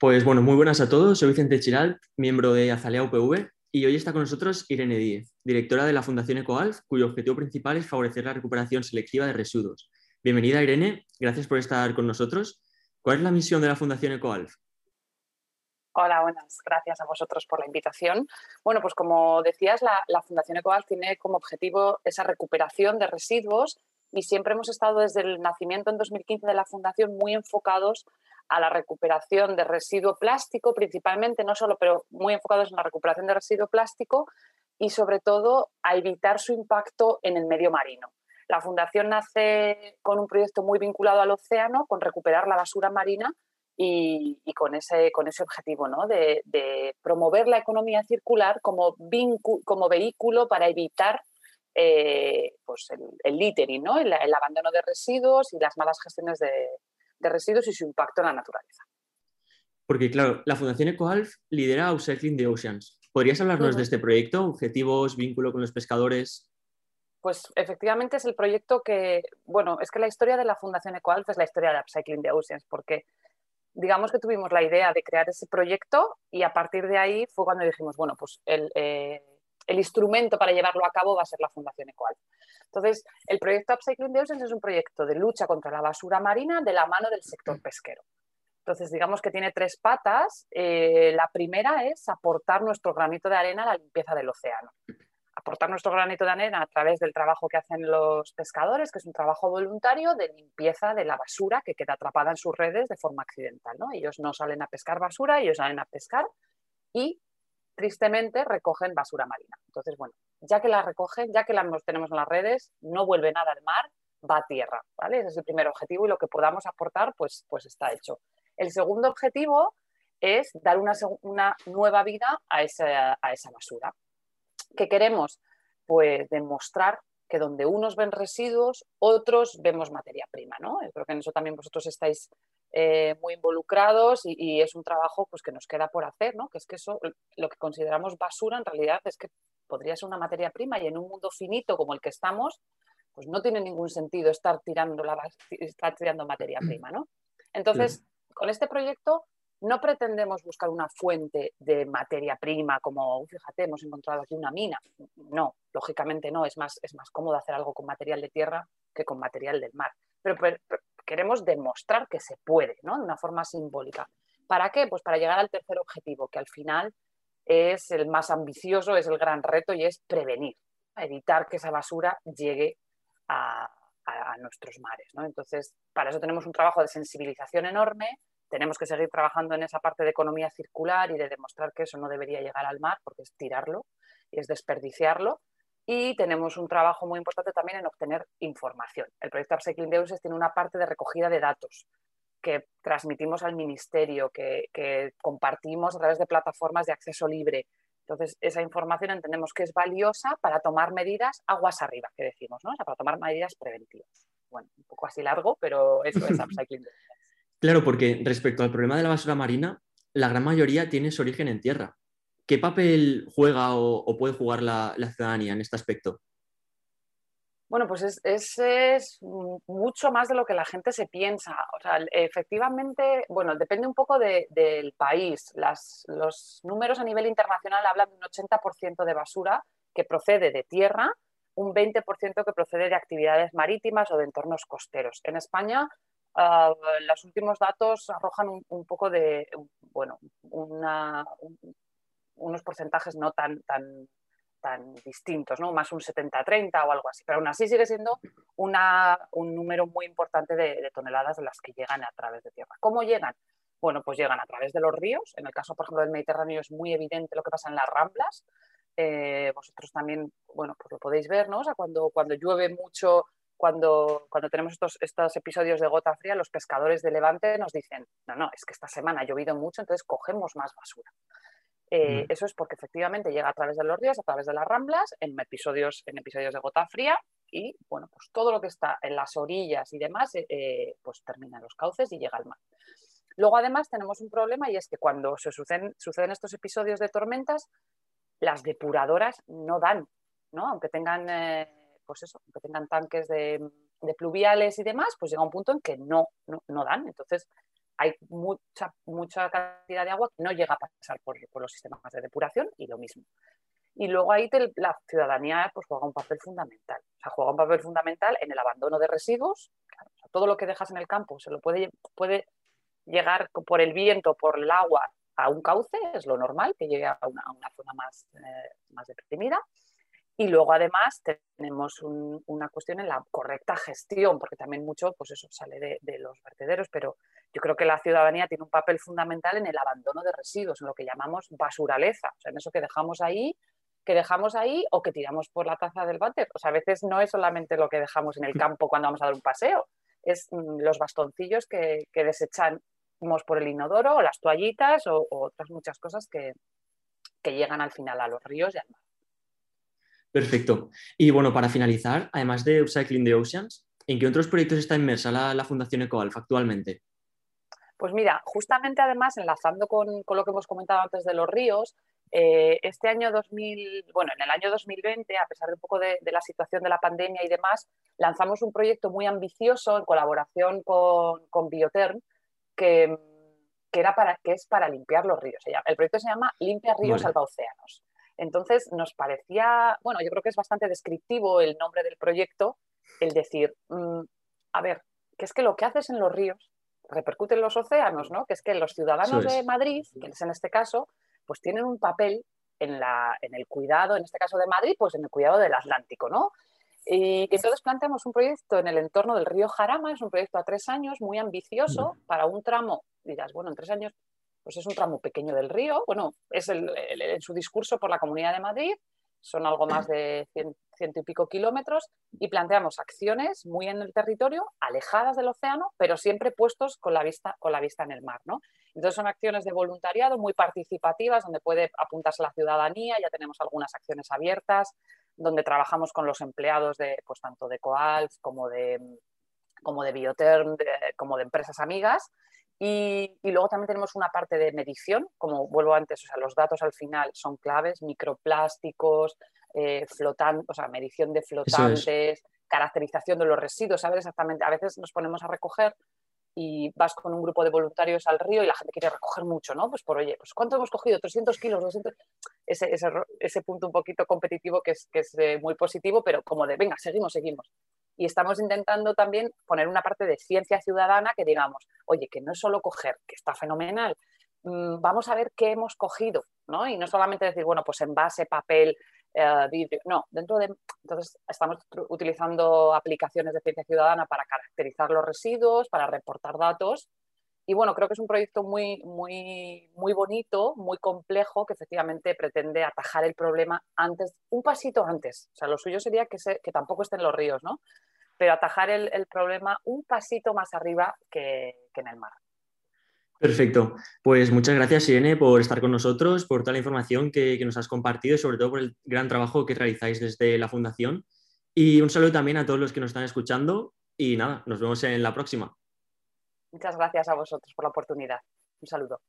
Pues bueno, muy buenas a todos. Soy Vicente Chiral, miembro de Azalea UPV, y hoy está con nosotros Irene Díez, directora de la Fundación EcoAlf, cuyo objetivo principal es favorecer la recuperación selectiva de residuos. Bienvenida, Irene. Gracias por estar con nosotros. ¿Cuál es la misión de la Fundación EcoAlf? Hola, buenas. Gracias a vosotros por la invitación. Bueno, pues como decías, la, la Fundación EcoAlf tiene como objetivo esa recuperación de residuos y siempre hemos estado desde el nacimiento en 2015 de la Fundación muy enfocados a la recuperación de residuo plástico principalmente, no solo, pero muy enfocados en la recuperación de residuo plástico y sobre todo a evitar su impacto en el medio marino. La Fundación nace con un proyecto muy vinculado al océano, con recuperar la basura marina y, con, ese, con ese objetivo ¿no? de, promover la economía circular como, como vehículo para evitar eh, pues el, el, littering, ¿no? el, abandono de residuos y las malas gestiones de, de, residuos y su impacto en la naturaleza. Porque, claro, la Fundación EcoAlf lidera Upcycling the Oceans. ¿Podrías hablarnos de este proyecto? ¿Objetivos, vínculo con los pescadores? Pues efectivamente es el proyecto que, bueno, es que la historia de la Fundación EcoAlf es la historia de Upcycling the Oceans, porque digamos que tuvimos la idea de crear ese proyecto y a partir de ahí fue cuando dijimos, bueno, pues el, eh, el instrumento para llevarlo a cabo va a ser la Fundación Ecoal. Entonces, el proyecto Upcycling the Oceans es un proyecto de lucha contra la basura marina de la mano del sector pesquero. Entonces, digamos que tiene tres patas. Eh, la primera es aportar nuestro granito de arena a la limpieza del océano. Aportar nuestro granito de arena a través del trabajo que hacen los pescadores, que es un trabajo voluntario de limpieza de la basura que queda atrapada en sus redes de forma accidental. ¿no? Ellos no salen a pescar basura, ellos salen a pescar y tristemente recogen basura marina. Entonces, bueno, ya que la recogen, ya que la tenemos en las redes, no vuelve nada al mar, va a tierra, ¿vale? Ese es el primer objetivo y lo que podamos aportar, pues, pues está hecho. El segundo objetivo es dar una, una nueva vida a esa, a esa basura. ¿Qué queremos? Pues demostrar que donde unos ven residuos, otros vemos materia prima, ¿no? Yo creo que en eso también vosotros estáis eh, muy involucrados y, es un trabajo pues, que nos queda por hacer, ¿no? que es que eso, lo que consideramos basura en realidad es que podría ser una materia prima y en un mundo finito como el que estamos, pues no tiene ningún sentido estar tirando, la, estar tirando materia prima. ¿no? Entonces, con este proyecto no pretendemos buscar una fuente de materia prima como, fíjate, hemos encontrado aquí una mina. No, lógicamente no, es más, es más cómodo hacer algo con material de tierra que con material del mar. pero, queremos demostrar que se puede, ¿no? De una forma simbólica. ¿Para qué? Pues para llegar al tercer objetivo, que al final es el más ambicioso, es el gran reto y es prevenir, evitar que esa basura llegue a, nuestros mares. ¿no? Entonces, para eso tenemos un trabajo de sensibilización enorme, tenemos que seguir trabajando en esa parte de economía circular y de demostrar que eso no debería llegar al mar, porque es tirarlo y es desperdiciarlo, y tenemos un trabajo muy importante también en obtener información. El proyecto Upcycling Deuses tiene una parte de recogida de datos que transmitimos al ministerio, que, compartimos a través de plataformas de acceso libre. Entonces, esa información entendemos que es valiosa para tomar medidas aguas arriba, que decimos, ¿no? O sea, para tomar medidas preventivas. Bueno, un poco así largo, pero eso es Upcycling Claro, porque respecto al problema de la basura marina, la gran mayoría tiene su origen en tierra. ¿Qué papel juega o, puede jugar la, ciudadanía en este aspecto? Bueno, pues es, es, mucho más de lo que la gente se piensa. O sea, efectivamente, bueno, depende un poco del país. los números a nivel internacional hablan de un 80% de basura que procede de tierra, un 20% que procede de actividades marítimas o de entornos costeros. En España, ah, los últimos datos arrojan un, poco de, bueno, una, unos porcentajes no tan, tan, tan distintos, ¿no? más un 70-30 o algo así, pero aún así sigue siendo una, un número muy importante de, toneladas de las que llegan a través de tierra. ¿Cómo llegan? Bueno, pues llegan a través de los ríos, en el caso, por ejemplo, del Mediterráneo es muy evidente lo que pasa en las ramblas, eh, vosotros también, bueno, pues lo podéis ver, ¿no? O sea, cuando, cuando llueve mucho, cuando, cuando tenemos estos, estos episodios de gota fría, los pescadores de Levante nos dicen, no, no, es que esta semana ha llovido mucho, entonces cogemos más basura. Eh, eso es porque efectivamente llega a través de los ríos, a través de las ramblas, en episodios, en episodios de gota fría y bueno, pues todo lo que está en las orillas y demás, eh, eh, pues termina en los cauces y llega al mar. Luego además tenemos un problema y es que cuando se suceden, suceden estos episodios de tormentas, las depuradoras no dan, ¿no? Aunque tengan, pues eso, aunque tengan tanques de, pluviales y demás, pues llega un punto en que no, no, no dan. Entonces, hay mucha, mucha cantidad de agua que no llega a pasar por, los sistemas de depuración y lo mismo. Y luego ahí la ciudadanía pues, juega un papel fundamental. O sea, juega un papel fundamental en el abandono de residuos. todo lo que dejas en el campo se lo puede, puede llegar por el viento, por el agua, a un cauce, es lo normal, que llegue a una, zona más, eh, más deprimida. Y luego además tenemos una cuestión en la correcta gestión, porque también mucho pues eso sale de, los vertederos, pero yo creo que la ciudadanía tiene un papel fundamental en el abandono de residuos, en lo que llamamos basuraleza, o sea, en eso que dejamos ahí, que dejamos ahí o que tiramos por la taza del váter. O sea, a veces no es solamente lo que dejamos en el campo cuando vamos a dar un paseo, es mm, los bastoncillos que, que desechamos por el inodoro o las toallitas o, otras muchas cosas que, que llegan al final a los ríos y al mar. Perfecto. Y bueno, para finalizar, además de Upcycling the Oceans, ¿en qué otros proyectos está inmersa la, Fundación EcoAlf actualmente? Pues mira, justamente además, enlazando con, lo que hemos comentado antes de los ríos, eh, este año 2000, bueno, en el año 2020, a pesar de un poco de, la situación de la pandemia y demás, lanzamos un proyecto muy ambicioso en colaboración con, con Bioterm, que, era para, que es para limpiar los ríos. El proyecto se llama Limpia Ríos, Salva Océanos. Entonces nos parecía, bueno, yo creo que es bastante descriptivo el nombre del proyecto, el decir, mm, a ver, que es que lo que haces en los ríos repercute en los océanos, ¿no? Que es que los ciudadanos de Madrid, que es en este caso, pues tienen un papel en, la, en el cuidado, en este caso de Madrid, pues en el cuidado del Atlántico, ¿no? Y entonces planteamos un proyecto en el entorno del río Jarama, es un proyecto a tres años, muy ambicioso, para un tramo, dirás, bueno, en tres años pues es un tramo pequeño del río, bueno, es el, en su discurso por la Comunidad de Madrid, son algo más de ciento y pico kilómetros, y planteamos acciones muy en el territorio, alejadas del océano, pero siempre puestos con la vista, con la vista en el mar. ¿no? Entonces son acciones de voluntariado muy participativas, donde puede apuntarse la ciudadanía, ya tenemos algunas acciones abiertas, donde trabajamos con los empleados de, pues, tanto de Coalf como de, como de Bioterm, como de empresas amigas, y, luego también tenemos una parte de medición, como vuelvo antes, o sea, los datos al final son claves, microplásticos, eh, flotantes, o sea, medición de flotantes, caracterización de los residuos, saber exactamente, a veces nos ponemos a recoger y vas con un grupo de voluntarios al río y la gente quiere recoger mucho, ¿no? Pues por, oye, pues ¿cuánto hemos cogido? 300 kilos, 200... Ese, ese, ese punto un poquito competitivo que es, que es eh, muy positivo, pero como de, venga, seguimos, seguimos y estamos intentando también poner una parte de ciencia ciudadana que digamos, oye, que no es solo coger, que está fenomenal, mm, vamos a ver qué hemos cogido, ¿no? Y no solamente decir, bueno, pues envase, papel, eh, vidrio, no, dentro de, entonces estamos utilizando aplicaciones de ciencia ciudadana para caracterizar los residuos, para reportar datos y bueno, creo que es un proyecto muy, muy, muy bonito, muy complejo, que efectivamente pretende atajar el problema antes, un pasito antes. O sea, lo suyo sería que, se, que tampoco estén los ríos, ¿no? Pero atajar el, el problema un pasito más arriba que, que en el mar. Perfecto. Pues muchas gracias, Irene, por estar con nosotros, por toda la información que, que, nos has compartido y sobre todo por el gran trabajo que realizáis desde la Fundación. Y un saludo también a todos los que nos están escuchando. Y nada, nos vemos en la próxima. Muchas gracias a vosotros por la oportunidad. Un saludo.